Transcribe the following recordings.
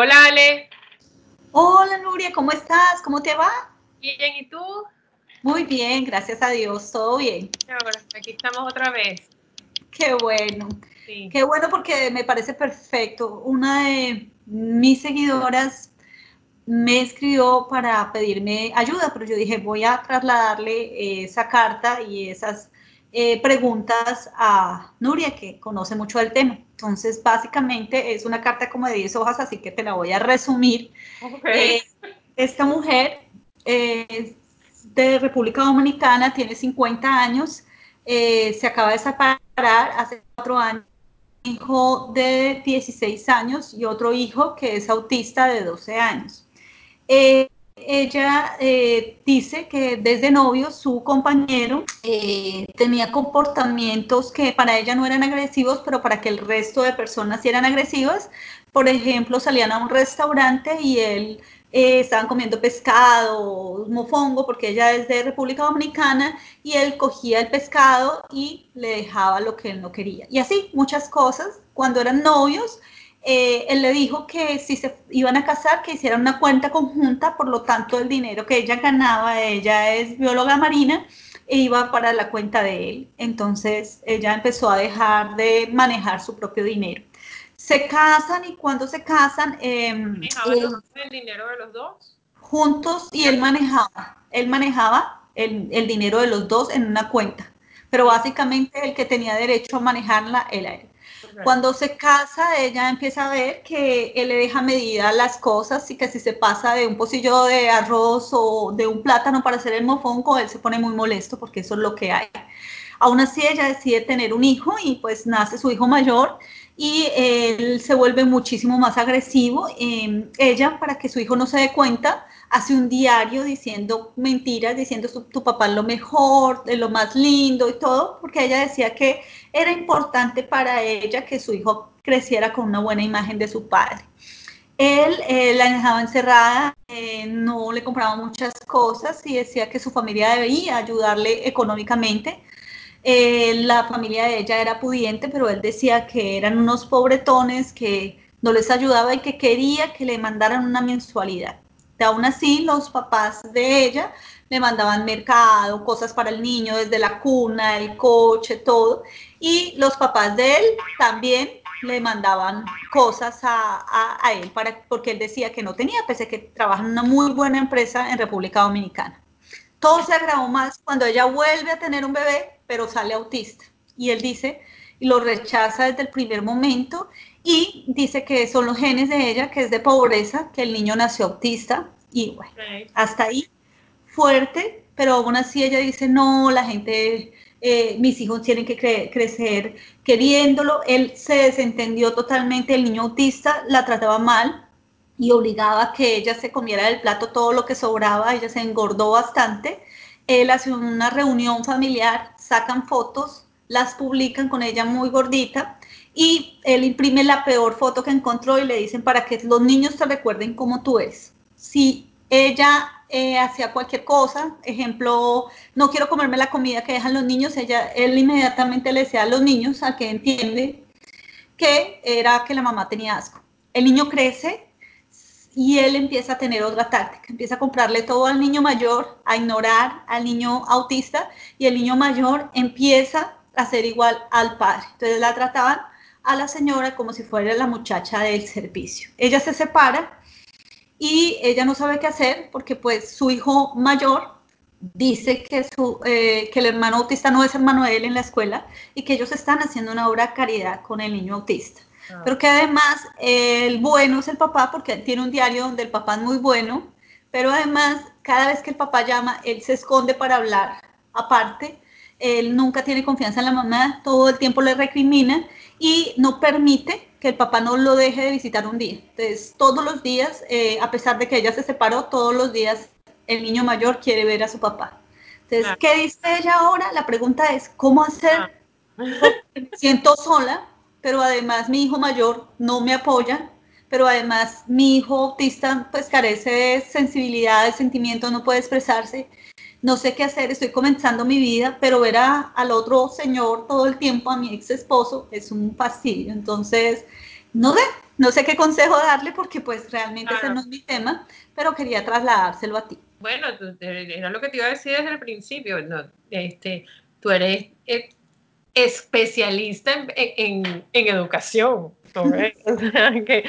Hola Ale. Hola Nuria, ¿cómo estás? ¿Cómo te va? Bien, ¿y tú? Muy bien, gracias a Dios, todo bien. Ahora, aquí estamos otra vez. Qué bueno. Qué bueno porque me parece perfecto. Una de mis seguidoras me escribió para pedirme ayuda, pero yo dije, voy a trasladarle esa carta y esas eh, preguntas a Nuria, que conoce mucho del tema. Entonces, básicamente es una carta como de 10 hojas, así que te la voy a resumir. Eh, esta mujer es de República Dominicana, tiene 50 años, eh, se acaba de separar hace cuatro años, hijo de 16 años y otro hijo que es autista de 12 años. Eh, ella eh, dice que desde novio su compañero eh, tenía comportamientos que para ella no eran agresivos, pero para que el resto de personas eran agresivas. Por ejemplo, salían a un restaurante y él estaban comiendo pescado, mofongo, porque ella es de República Dominicana, y él cogía el pescado y le dejaba lo que él no quería. Y así, muchas cosas. Cuando eran novios, eh, él le dijo que si se iban a casar, que hicieran una cuenta conjunta, por lo tanto el dinero que ella ganaba, ella es bióloga marina, e iba para la cuenta de él. Entonces ella empezó a dejar de manejar su propio dinero. Se casan y cuando se casan... Eh, el dinero de los dos? Juntos y él manejaba, él manejaba el, el dinero de los dos en una cuenta, pero básicamente el que tenía derecho a manejarla era él. Cuando se casa, ella empieza a ver que él le deja medida las cosas y que si se pasa de un pocillo de arroz o de un plátano para hacer el mofongo, él se pone muy molesto porque eso es lo que hay. Aún así, ella decide tener un hijo y pues nace su hijo mayor y él se vuelve muchísimo más agresivo. Eh, ella, para que su hijo no se dé cuenta, hace un diario diciendo mentiras, diciendo tu, papá lo mejor, lo más lindo y todo, porque ella decía que era importante para ella que su hijo creciera con una buena imagen de su padre. Él eh, la dejaba encerrada, eh, no le compraba muchas cosas y decía que su familia debía ayudarle económicamente eh, la familia de ella era pudiente, pero él decía que eran unos pobretones que no les ayudaba y que quería que le mandaran una mensualidad. Aún así, los papás de ella le mandaban mercado, cosas para el niño, desde la cuna, el coche, todo. Y los papás de él también le mandaban cosas a, a, a él, para, porque él decía que no tenía, pese a que trabaja en una muy buena empresa en República Dominicana. Todo se agravó más cuando ella vuelve a tener un bebé pero sale autista. Y él dice, y lo rechaza desde el primer momento, y dice que son los genes de ella, que es de pobreza, que el niño nació autista, y bueno, hasta ahí fuerte, pero aún así ella dice, no, la gente, eh, mis hijos tienen que cre crecer queriéndolo. Él se desentendió totalmente, el niño autista la trataba mal y obligaba a que ella se comiera del plato todo lo que sobraba, ella se engordó bastante. Él hace una reunión familiar sacan fotos, las publican con ella muy gordita y él imprime la peor foto que encontró y le dicen para que los niños te recuerden cómo tú eres. Si ella eh, hacía cualquier cosa, ejemplo, no quiero comerme la comida que dejan los niños, ella, él inmediatamente le decía a los niños, a que entiende, que era que la mamá tenía asco. El niño crece y él empieza a tener otra táctica, empieza a comprarle todo al niño mayor, a ignorar al niño autista y el niño mayor empieza a ser igual al padre. Entonces la trataban a la señora como si fuera la muchacha del servicio. Ella se separa y ella no sabe qué hacer porque pues su hijo mayor dice que, su, eh, que el hermano autista no es hermano de él en la escuela y que ellos están haciendo una obra de caridad con el niño autista. Ah. Pero que además el bueno es el papá porque tiene un diario donde el papá es muy bueno, pero además cada vez que el papá llama, él se esconde para hablar aparte, él nunca tiene confianza en la mamá, todo el tiempo le recrimina y no permite que el papá no lo deje de visitar un día. Entonces, todos los días, eh, a pesar de que ella se separó, todos los días el niño mayor quiere ver a su papá. Entonces, ¿qué dice ella ahora? La pregunta es, ¿cómo hacer? me siento sola, pero además mi hijo mayor no me apoya, pero además mi hijo autista pues carece de sensibilidad, de sentimiento, no puede expresarse, no sé qué hacer, estoy comenzando mi vida, pero ver a, al otro señor todo el tiempo, a mi ex esposo, es un fastidio. Entonces, no sé, no sé qué consejo darle porque pues realmente ese no es mi tema, pero quería trasladárselo a ti. Bueno, era lo que te iba a decir desde el principio, no, este, tú eres eh, especialista en, educación. que,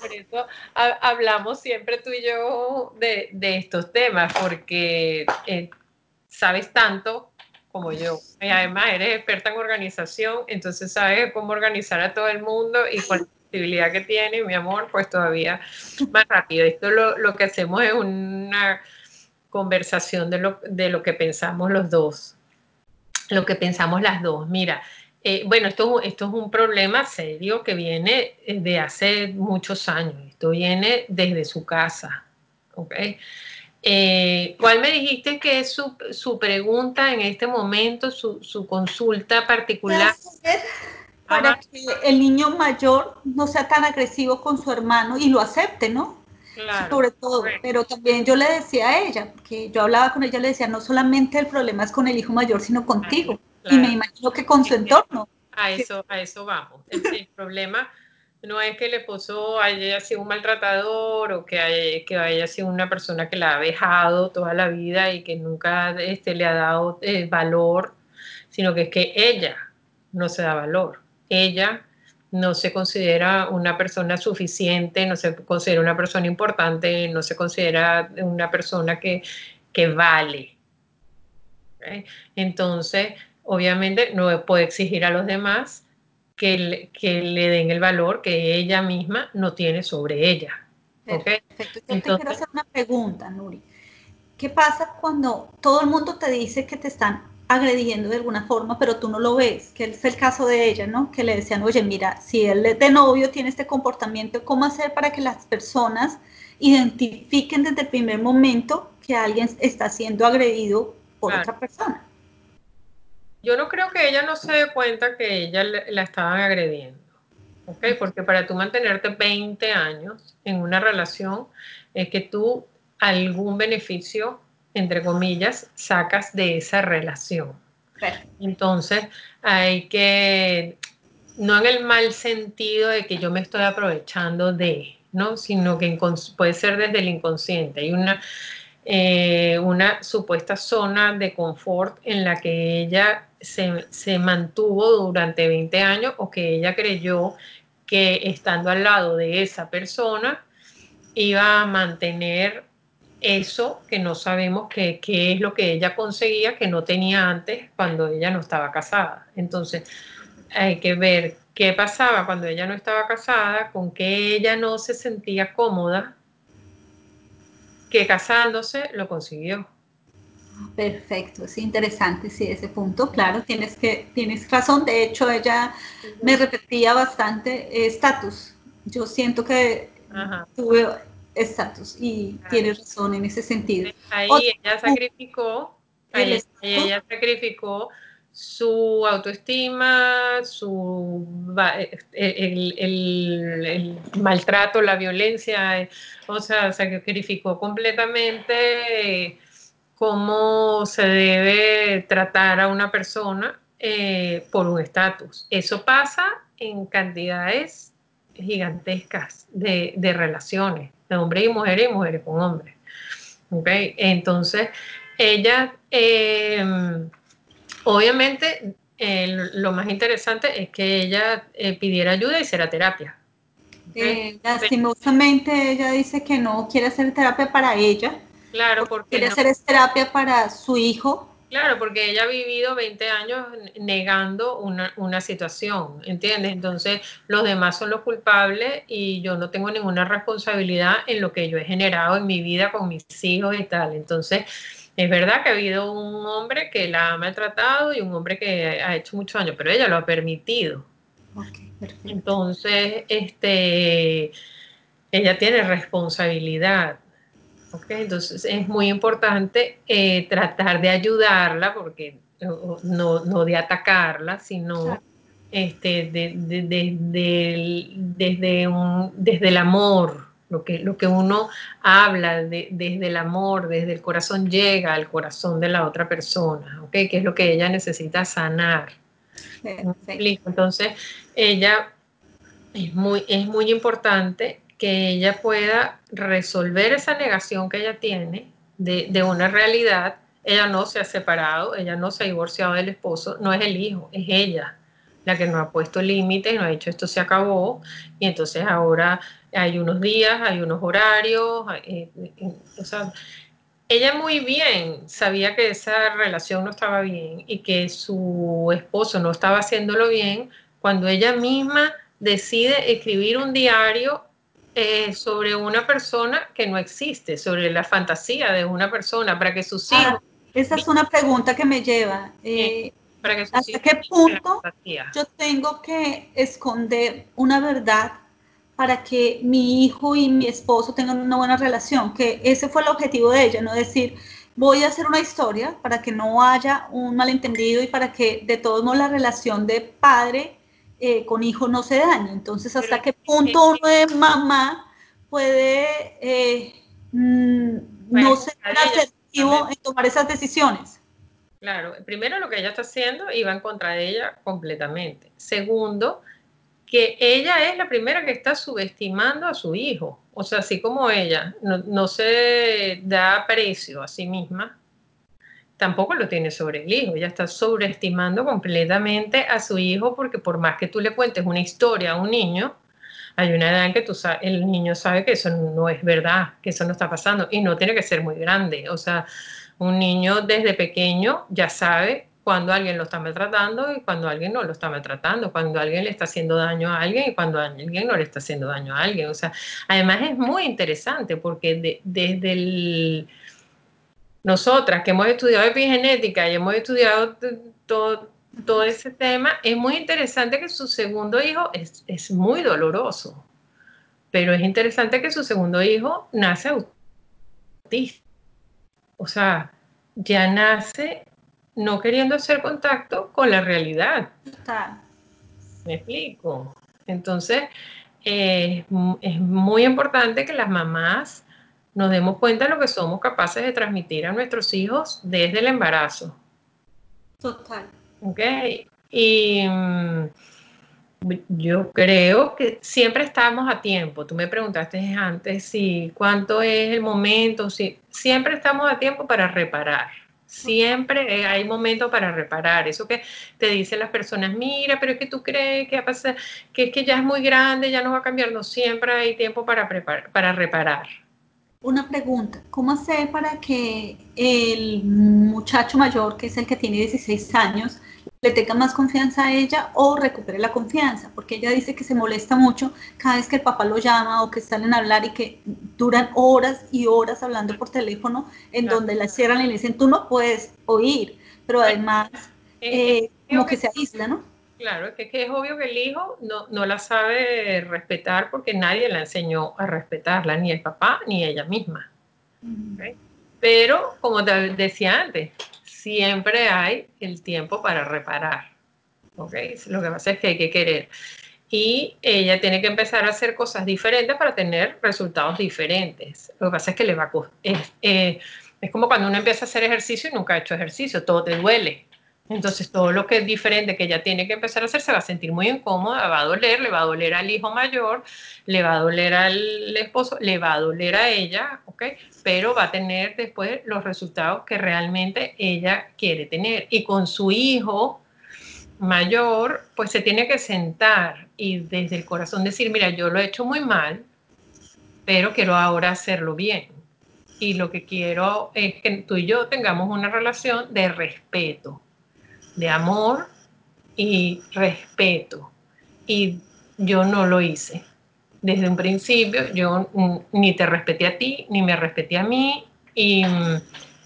por eso hablamos siempre tú y yo de, estos temas, porque eh, sabes tanto como yo. Y además eres experta en organización, entonces sabes cómo organizar a todo el mundo y con la posibilidad que tiene, mi amor, pues todavía más rápido. Esto lo, lo que hacemos es una conversación de lo, de lo que pensamos los dos, lo que pensamos las dos. Mira, eh, bueno, esto, esto es un problema serio que viene de hace muchos años. Esto viene desde su casa. ¿okay? Eh, ¿Cuál me dijiste que es su, su, pregunta en este momento, su, su consulta particular? Para que el niño mayor no sea tan agresivo con su hermano y lo acepte, ¿no? Claro, Sobre todo, pero también yo le decía a ella, porque yo hablaba con ella, le decía, no solamente el problema es con el hijo mayor, sino contigo. Y me imagino que con su entorno. A eso, a eso vamos. El, problema no es que el esposo haya sido un maltratador o que haya, que haya sido una persona que la ha dejado toda la vida y que nunca este, le ha dado eh, valor, sino que es que ella no se da valor. Ella no se considera una persona suficiente, no se considera una persona importante, no se considera una persona que, que vale. Entonces, obviamente no puede exigir a los demás que le, que le den el valor que ella misma no tiene sobre ella. Perfecto. Yo te quiero hacer una pregunta, Nuri. ¿Qué pasa cuando todo el mundo te dice que te están agrediendo de alguna forma, pero tú no lo ves? Que es el caso de ella, ¿no? Que le decían, oye, mira, si él de novio tiene este comportamiento, ¿cómo hacer para que las personas identifiquen desde el primer momento que alguien está siendo agredido por otra persona? Yo no creo que ella no se dé cuenta que ella la estaban agrediendo. ¿ok? Porque para tú mantenerte 20 años en una relación es que tú algún beneficio, entre comillas, sacas de esa relación. Entonces hay que, no en el mal sentido de que yo me estoy aprovechando de, ¿no? Sino que puede ser desde el inconsciente. Hay una, eh, una supuesta zona de confort en la que ella se, mantuvo durante 20 años o que ella creyó que estando al lado de esa persona iba a mantener eso que no sabemos qué es lo que ella conseguía que no tenía antes cuando ella no estaba casada. Entonces hay que ver qué pasaba cuando ella no estaba casada, con que ella no se sentía cómoda, que casándose lo consiguió. Perfecto, es interesante, sí, ese punto, claro, tienes, que, tienes razón. De hecho, ella me repetía bastante estatus. Yo siento que tuve estatus y tiene razón en ese sentido. Ahí ella sacrificó, ahí, ella sacrificó su autoestima, su el, el, maltrato, la violencia, o sea, sacrificó completamente cómo se debe tratar a una persona eh, por un estatus. Eso pasa en cantidades gigantescas de, relaciones, de hombres y mujeres y mujeres con hombres. ¿Okay? Entonces, ella, em, obviamente, lo más interesante es que ella eh, pidiera ayuda y hiciera terapia. Eh, lastimosamente, ella dice que no quiere hacer terapia para ella, Claro, porque... Quiere hacer terapia para su hijo. Claro, porque ella ha vivido 20 años negando una, situación, ¿entiendes? Entonces los demás son los culpables y yo no tengo ninguna responsabilidad en lo que yo he generado en mi vida con mis hijos y tal. Entonces, es verdad que ha habido un hombre que la ha maltratado y un hombre que ha hecho mucho daño, pero ella lo ha permitido. Entonces, este, ella tiene responsabilidad. Entonces es muy importante eh, tratar de ayudarla, porque no, no de atacarla, sino este, desde, un, desde el amor, lo que, lo que uno habla desde el amor, desde el corazón llega al corazón de la otra persona, ¿okay? que es lo que ella necesita sanar. Entonces, ella Es muy, es muy importante que ella pueda resolver esa negación que ella tiene de, de una realidad. Ella no se ha separado, ella no se ha divorciado del esposo, no es el hijo, es ella la que no ha puesto límites, no ha dicho esto se acabó, y entonces ahora hay unos días, hay unos horarios, eh, eh, o sea, ella muy bien sabía que esa relación no estaba bien y que su esposo no estaba haciéndolo bien cuando ella misma decide escribir un diario eh, sobre una persona que no existe, sobre la fantasía de una persona, para que sus ah, hijos... esa es una pregunta que me lleva. Eh, para que ¿Hasta qué punto yo tengo que esconder una verdad para que mi hijo y mi esposo tengan una buena relación, que ese fue el objetivo de ella, no decir, voy a hacer una historia para que no haya un malentendido y para que de todos modos la relación de padre eh, con hijo no se dañe. Entonces, ¿hasta qué punto uno de mamá puede eh, mm, no ser asertivo en tomar esas decisiones? Claro, primero lo que ella está haciendo iba en contra de ella completamente. Segundo, que ella es la primera que está subestimando a su hijo. O sea, así como ella no, se da precio a sí misma, tampoco lo tiene sobre el hijo. Ella está sobreestimando completamente a su hijo porque por más que tú le cuentes una historia a un niño, hay una edad en que tú el niño sabe que eso no es verdad, que eso no está pasando y no tiene que ser muy grande. O sea, un niño desde pequeño ya sabe cuando alguien lo está maltratando y cuando alguien no lo está maltratando, cuando alguien le está haciendo daño a alguien y cuando alguien no le está haciendo daño a alguien. O sea, además es muy interesante porque desde nosotras que hemos estudiado epigenética y hemos estudiado todo, todo ese tema, es muy interesante que su segundo hijo es, es muy doloroso, pero es interesante que su segundo hijo nace autista. O sea, ya nace no queriendo hacer contacto con la realidad. ¿Me explico? Entonces, es muy importante que las mamás nos demos cuenta de lo que somos capaces de transmitir a nuestros hijos desde el embarazo. Total. Ok. Y mm, yo creo que siempre estamos a tiempo. Tú me preguntaste antes si cuánto es el momento, si siempre estamos a tiempo para reparar Siempre hay momentos para reparar. Eso que te dicen las personas, mira, pero es que tú crees que, va a pasar, que es que ya es muy grande, ya no va a cambiar. No, siempre hay tiempo para, preparar, para reparar. Una pregunta, ¿cómo hacer para que el muchacho mayor, que es el que tiene 16 años, le tenga más confianza a ella o recupere la confianza, porque ella dice que se molesta mucho cada vez que el papá lo llama o que salen a hablar y que duran horas y horas hablando por teléfono en donde la cierran y le dicen tú no puedes oír, pero además eh, como que se aísla, ¿no? Claro, es que, es obvio que el hijo no, no, la sabe respetar porque nadie la enseñó a respetarla, ni el papá ni ella misma. Pero, como te decía antes, siempre hay el tiempo para reparar. ¿okay? Lo que pasa es que hay que querer. Y ella tiene que empezar a hacer cosas diferentes para tener resultados diferentes. Lo que pasa es que le va a es, eh, es como cuando uno empieza a hacer ejercicio y nunca ha hecho ejercicio, todo te duele. Entonces todo lo que es diferente que ella tiene que empezar a hacer se va a sentir muy incómoda, va a doler, le va a doler al hijo mayor, le va a doler al esposo, le va a doler a ella, Pero va a tener después los resultados que realmente ella quiere tener. Y con su hijo mayor, pues se tiene que sentar y desde el corazón decir, mira, yo lo he hecho muy mal, pero quiero ahora hacerlo bien. Y lo que quiero es que tú y yo tengamos una relación de respeto de amor y respeto. Y yo no lo hice. Desde un principio yo ni te respeté a ti, ni me respeté a mí, y mm,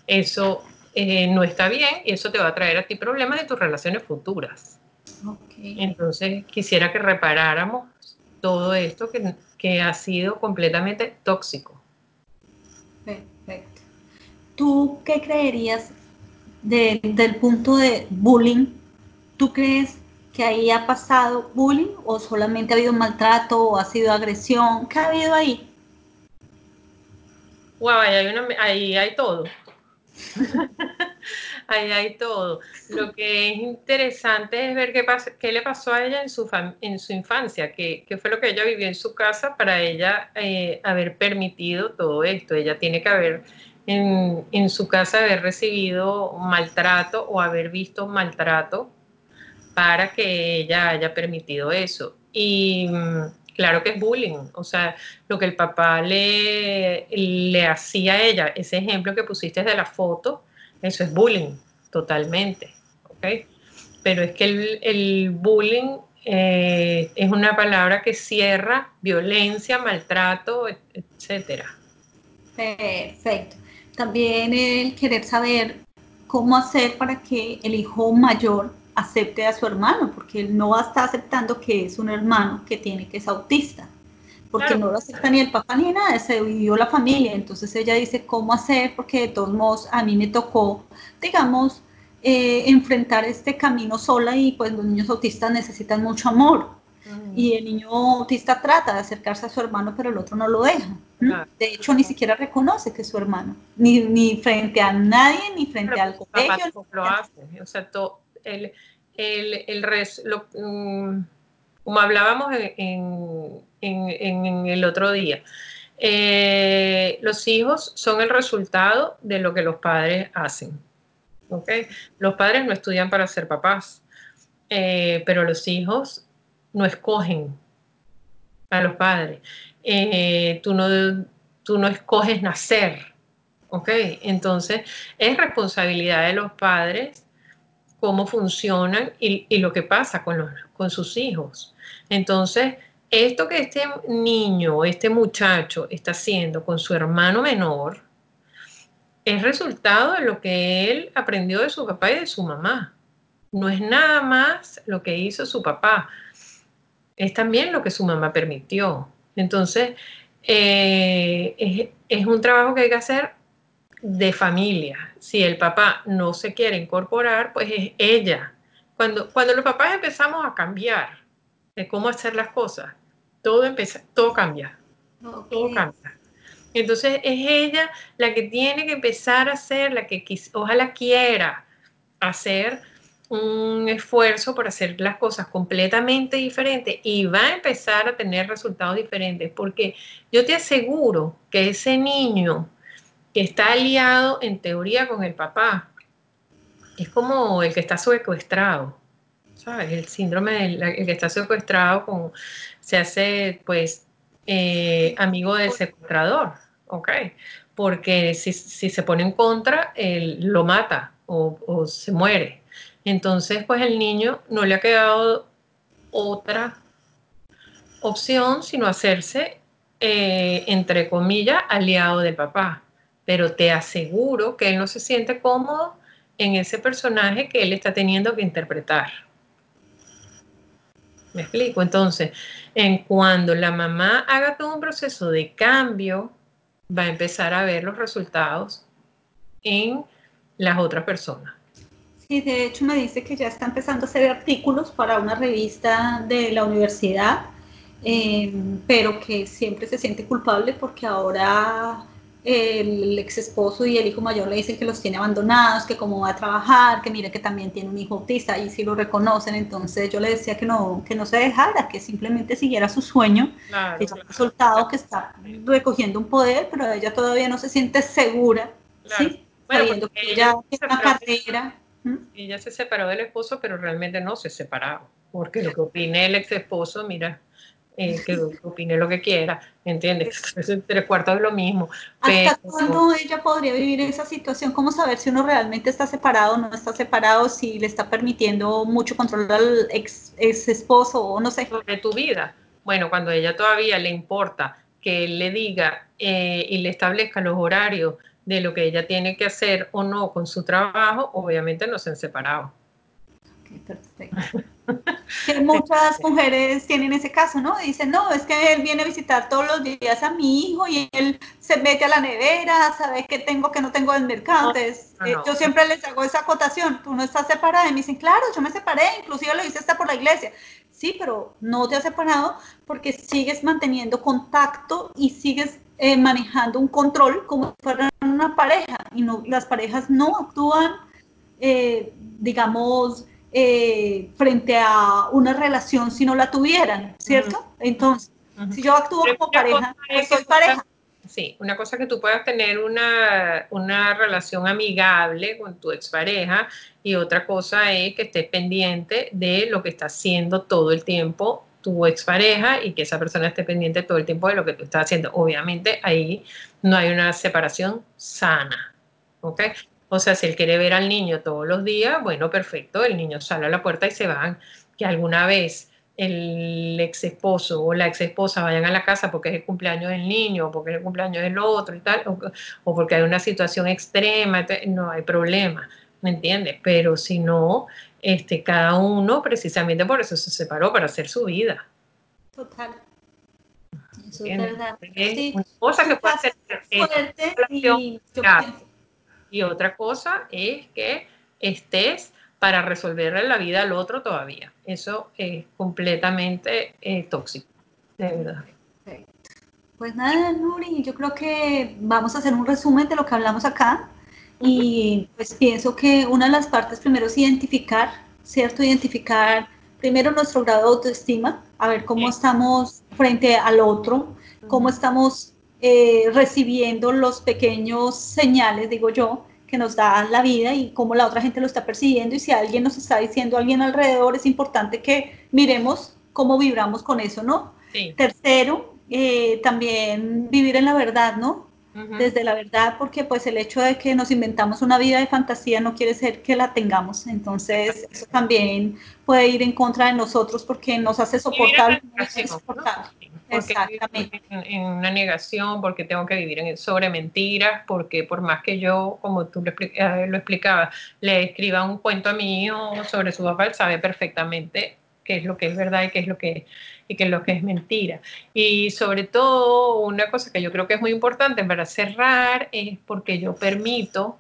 eso eh, no está bien y eso te va a traer a ti problemas de tus relaciones futuras. Entonces quisiera que reparáramos todo esto que, que ha sido completamente tóxico. Perfecto. ¿Tú qué creerías del punto de bullying, ¿tú crees que ahí ha pasado bullying o solamente ha habido maltrato o ha sido agresión? ¿Qué ha habido ahí? Wow, ahí hay, ahí hay todo. ahí hay todo. Lo que es interesante es ver qué, qué le pasó a ella en su, infancia, qué, qué, fue lo que ella vivió en su casa para ella eh, haber permitido todo esto. Ella tiene que haber en, en su casa haber recibido maltrato o haber visto maltrato para que ella haya permitido eso. Y mm, claro que es bullying, o sea, lo que el papá le, le hacía a ella, ese ejemplo que pusiste de la foto, eso es bullying, totalmente. Pero es que el, el bullying eh, es una palabra que cierra violencia, maltrato, etcétera. Perfecto. También el querer saber cómo hacer para que el hijo mayor acepte a su hermano, porque él no está aceptando que es un hermano que tiene que es autista, porque claro. no lo acepta ni el papá ni nada, se vivió la familia, entonces ella dice cómo hacer, porque de todos modos a mí me tocó, digamos, eh, enfrentar este camino sola y pues los niños autistas necesitan mucho amor. Y el niño autista trata de acercarse a su hermano, pero el otro no lo deja. Claro. De hecho, ni siquiera reconoce que es su hermano, ni, ni frente a nadie, ni frente pero al colegio. Lo hace. O sea, el, el, el res, lo, um, como hablábamos en, en, en, el otro día, eh, los hijos son el resultado de lo que los padres hacen. ¿okay? Los padres no estudian para ser papás, eh, pero los hijos no escogen a los padres. Eh, tú, no, tú no escoges nacer. ¿ok? Entonces, es responsabilidad de los padres cómo funcionan y, lo que pasa con, los, con sus hijos. Entonces, esto que este niño, este muchacho está haciendo con su hermano menor, es resultado de lo que él aprendió de su papá y de su mamá. No es nada más lo que hizo su papá, es también lo que su mamá permitió. Entonces, eh, es un trabajo que hay que hacer de familia. Si el papá no se quiere incorporar, pues es ella. Cuando, cuando los papás empezamos a cambiar de cómo hacer las cosas, todo, empieza, todo cambia. Okay. Todo cambia. Entonces es ella la que tiene que empezar a hacer, la que ojalá quiera hacer un esfuerzo por hacer las cosas completamente diferentes y va a empezar a tener resultados diferentes, porque yo te aseguro que ese niño que está aliado en teoría con el papá. Es como el que está secuestrado, ¿sabes? El síndrome del el que está secuestrado con, se hace pues eh, amigo del secuestrador, ¿ok? Porque si, si se pone en contra, él lo mata o, se muere. Entonces, pues el niño no le ha quedado otra opción sino hacerse, eh, entre comillas, aliado del papá pero te aseguro que él no se siente cómodo en ese personaje que él está teniendo que interpretar. ¿Me explico? Entonces, en cuando la mamá haga todo un proceso de cambio, va a empezar a ver los resultados en las otras personas. Sí, de hecho me dice que ya está empezando a hacer artículos para una revista de la universidad, eh, pero que siempre se siente culpable porque ahora el ex esposo y el hijo mayor le dicen que los tiene abandonados, que cómo va a trabajar, que mire que también tiene un hijo autista y si lo reconocen, entonces yo le decía que no, que no se dejara, que simplemente siguiera su sueño, claro, que claro. soltado, que está recogiendo un poder, pero ella todavía no se siente segura, claro. ¿sí? Bueno, Sabiendo que ella tiene una carrera. Ella se separó del esposo, pero realmente no se separó, porque lo que opine el ex esposo, mira, eh, que opine lo que quiera, ¿entiendes? Es tres cuartos de lo mismo. ¿Hasta cuándo ella podría vivir esa situación? ¿Cómo saber si uno realmente está separado o no está separado, si le está permitiendo mucho control al ex, ex esposo o no sé? Sobre tu vida. Bueno, cuando a ella todavía le importa que él le diga eh, y le establezca los horarios de lo que ella tiene que hacer o no con su trabajo, obviamente no se han separado. Okay, perfecto. que muchas mujeres tienen ese caso, ¿no? Dicen, no, es que él viene a visitar todos los días a mi hijo y él se mete a la nevera, sabe qué tengo, que no tengo del mercado. Entonces, no, no, no. Eh, yo siempre les hago esa acotación, tú no estás separada. Y me dicen, claro, yo me separé, inclusive lo hice hasta por la iglesia. Sí, pero no te has separado porque sigues manteniendo contacto y sigues eh, manejando un control como si fueran una pareja. Y no, las parejas no actúan eh, digamos, eh, frente a una relación si no la tuvieran, ¿cierto? Entonces, si yo actúo como pareja, soy pareja. Sí, una cosa que tú puedas tener una, una relación amigable con tu expareja y otra cosa es que estés pendiente de lo que está haciendo todo el tiempo tu expareja y que esa persona esté pendiente todo el tiempo de lo que tú estás haciendo. Obviamente ahí no hay una separación sana, ¿ok? O sea, si él quiere ver al niño todos los días, bueno, perfecto, el niño sale a la puerta y se van. Que alguna vez el ex esposo o la ex esposa vayan a la casa porque es el cumpleaños del niño o porque es el cumpleaños del otro y tal, o, porque hay una situación extrema, no hay problema, ¿me entiendes? Pero si no, este, cada uno precisamente por eso se separó, para hacer su vida. Total. Eso es verdad. una cosa que puede ser y, y otra cosa es que estés para resolverle la vida al otro todavía. Eso es completamente eh, tóxico, de verdad. Pues nada, Nuri, yo creo que vamos a hacer un resumen de lo que hablamos acá. Y pues pienso que una de las partes primero es identificar, ¿cierto? Identificar primero nuestro grado de autoestima, a ver cómo estamos frente al otro, cómo estamos eh, recibiendo los pequeños señales, digo yo, que nos da la vida y cómo la otra gente lo está percibiendo y si alguien nos está diciendo alguien alrededor, es importante que miremos cómo vibramos con eso, ¿no? Tercero, eh, también vivir en la verdad, ¿no? Desde la verdad, porque pues el hecho de que nos inventamos una vida de fantasía no quiere decir que la tengamos, entonces eso también puede ir en contra de nosotros porque nos hace soportar. Exactamente. En, una negación, porque tengo que vivir en, sobre mentiras, porque por más que yo, como tú lo, eh, lo explicabas, le escriba un cuento a mi hijo sobre su papá, él sabe perfectamente qué es lo que es verdad y qué es lo que, y qué es, lo que es mentira. Y sobre todo, una cosa que yo creo que es muy importante para cerrar es porque yo permito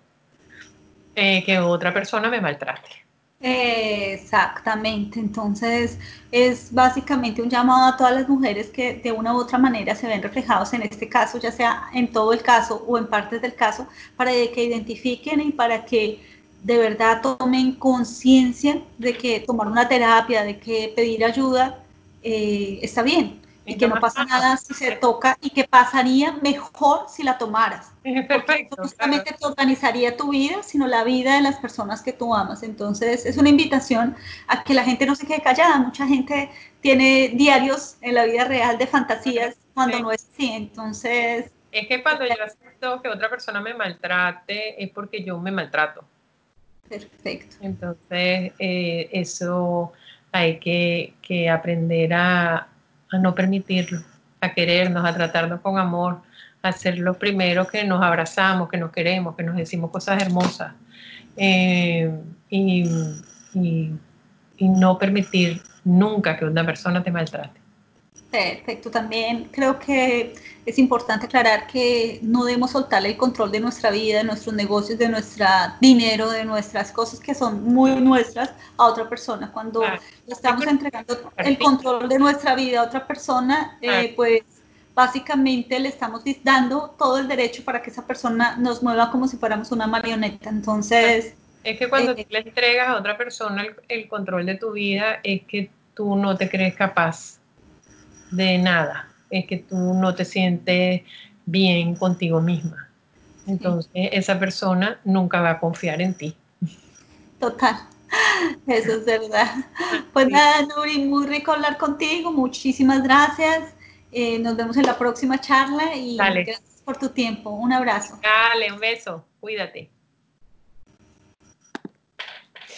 eh, que otra persona me maltrate. Exactamente, entonces es básicamente un llamado a todas las mujeres que de una u otra manera se ven reflejados en este caso, ya sea en todo el caso o en partes del caso, para que identifiquen y para que de verdad tomen conciencia de que tomar una terapia, de que pedir ayuda eh, está bien, y que no pasa nada si se toca y que pasaría mejor si la tomaras. Perfecto. Porque justamente te organizaría tu vida, sino la vida de las personas que tú amas. Entonces es una invitación a que la gente no se quede callada. Mucha gente tiene diarios en la vida real de fantasías cuando no es así. Entonces... Es que cuando yo acepto que otra persona me maltrate es porque yo me maltrato. Perfecto. Entonces eh, eso hay que, que aprender a, a no permitirlo, a querernos, a tratarnos con amor, a ser los primeros que nos abrazamos, que nos queremos, que nos decimos cosas hermosas eh, y, no permitir nunca que una persona te maltrate. Perfecto, también creo que es importante aclarar que no debemos soltarle el control de nuestra vida, de nuestros negocios, de nuestro dinero, de nuestras cosas que son muy nuestras a otra persona. Cuando estamos entregando el control de nuestra vida a otra persona, eh, pues básicamente le estamos dando todo el derecho para que esa persona nos mueva como si fuéramos una marioneta. Entonces... Es que cuando eh, le entregas a otra persona el control de tu vida, es que tú no te crees capaz de nada, es que tú no te sientes bien contigo misma. Entonces esa persona nunca va a confiar en ti. Total, eso es verdad. Pues nada, Nuri, muy rico hablar contigo, muchísimas gracias. Eh, nos vemos en la próxima charla y gracias por tu tiempo. Un abrazo. Dale, un beso, cuídate.